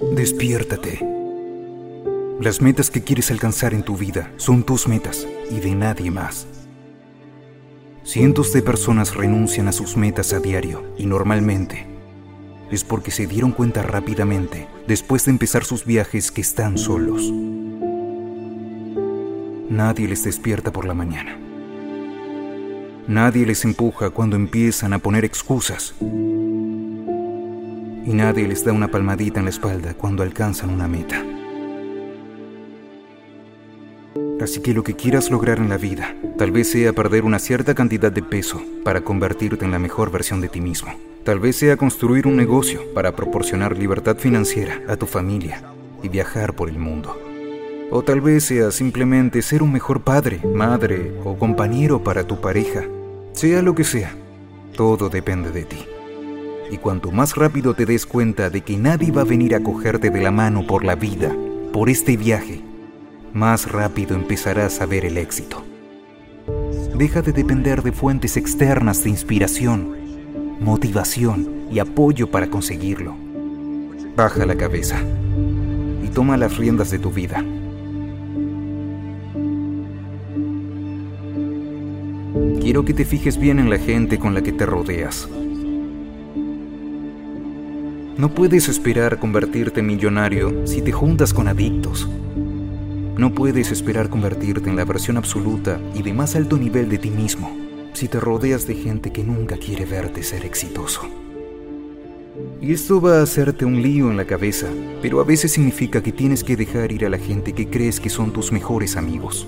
Despiértate. Las metas que quieres alcanzar en tu vida son tus metas y de nadie más. Cientos de personas renuncian a sus metas a diario y normalmente es porque se dieron cuenta rápidamente, después de empezar sus viajes, que están solos. Nadie les despierta por la mañana. Nadie les empuja cuando empiezan a poner excusas. Y nadie les da una palmadita en la espalda cuando alcanzan una meta. Así que lo que quieras lograr en la vida, tal vez sea perder una cierta cantidad de peso para convertirte en la mejor versión de ti mismo. Tal vez sea construir un negocio para proporcionar libertad financiera a tu familia y viajar por el mundo. O tal vez sea simplemente ser un mejor padre, madre o compañero para tu pareja. Sea lo que sea, todo depende de ti. Y cuanto más rápido te des cuenta de que nadie va a venir a cogerte de la mano por la vida, por este viaje, más rápido empezarás a ver el éxito. Deja de depender de fuentes externas de inspiración, motivación y apoyo para conseguirlo. Baja la cabeza y toma las riendas de tu vida. Quiero que te fijes bien en la gente con la que te rodeas. No puedes esperar convertirte en millonario si te juntas con adictos. No puedes esperar convertirte en la versión absoluta y de más alto nivel de ti mismo si te rodeas de gente que nunca quiere verte ser exitoso. Y esto va a hacerte un lío en la cabeza, pero a veces significa que tienes que dejar ir a la gente que crees que son tus mejores amigos.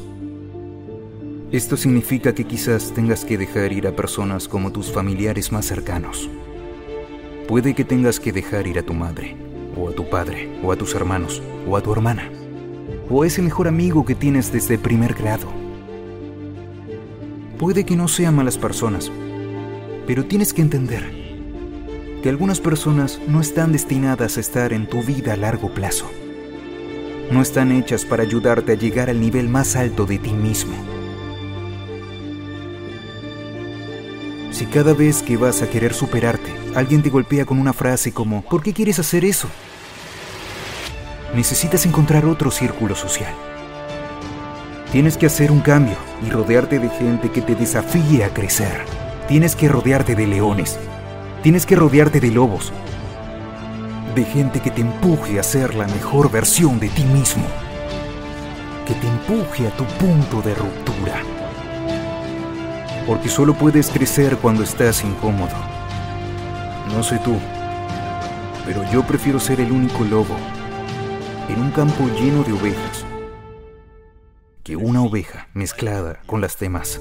Esto significa que quizás tengas que dejar ir a personas como tus familiares más cercanos. Puede que tengas que dejar ir a tu madre, o a tu padre, o a tus hermanos, o a tu hermana, o a ese mejor amigo que tienes desde primer grado. Puede que no sean malas personas, pero tienes que entender que algunas personas no están destinadas a estar en tu vida a largo plazo. No están hechas para ayudarte a llegar al nivel más alto de ti mismo. Cada vez que vas a querer superarte, alguien te golpea con una frase como ¿por qué quieres hacer eso? Necesitas encontrar otro círculo social. Tienes que hacer un cambio y rodearte de gente que te desafíe a crecer. Tienes que rodearte de leones. Tienes que rodearte de lobos. De gente que te empuje a ser la mejor versión de ti mismo. Que te empuje a tu punto de ruptura porque solo puedes crecer cuando estás incómodo. No sé tú, pero yo prefiero ser el único lobo en un campo lleno de ovejas que una oveja mezclada con las demás.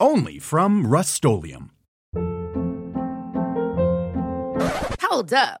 Only from rustolium Hold up.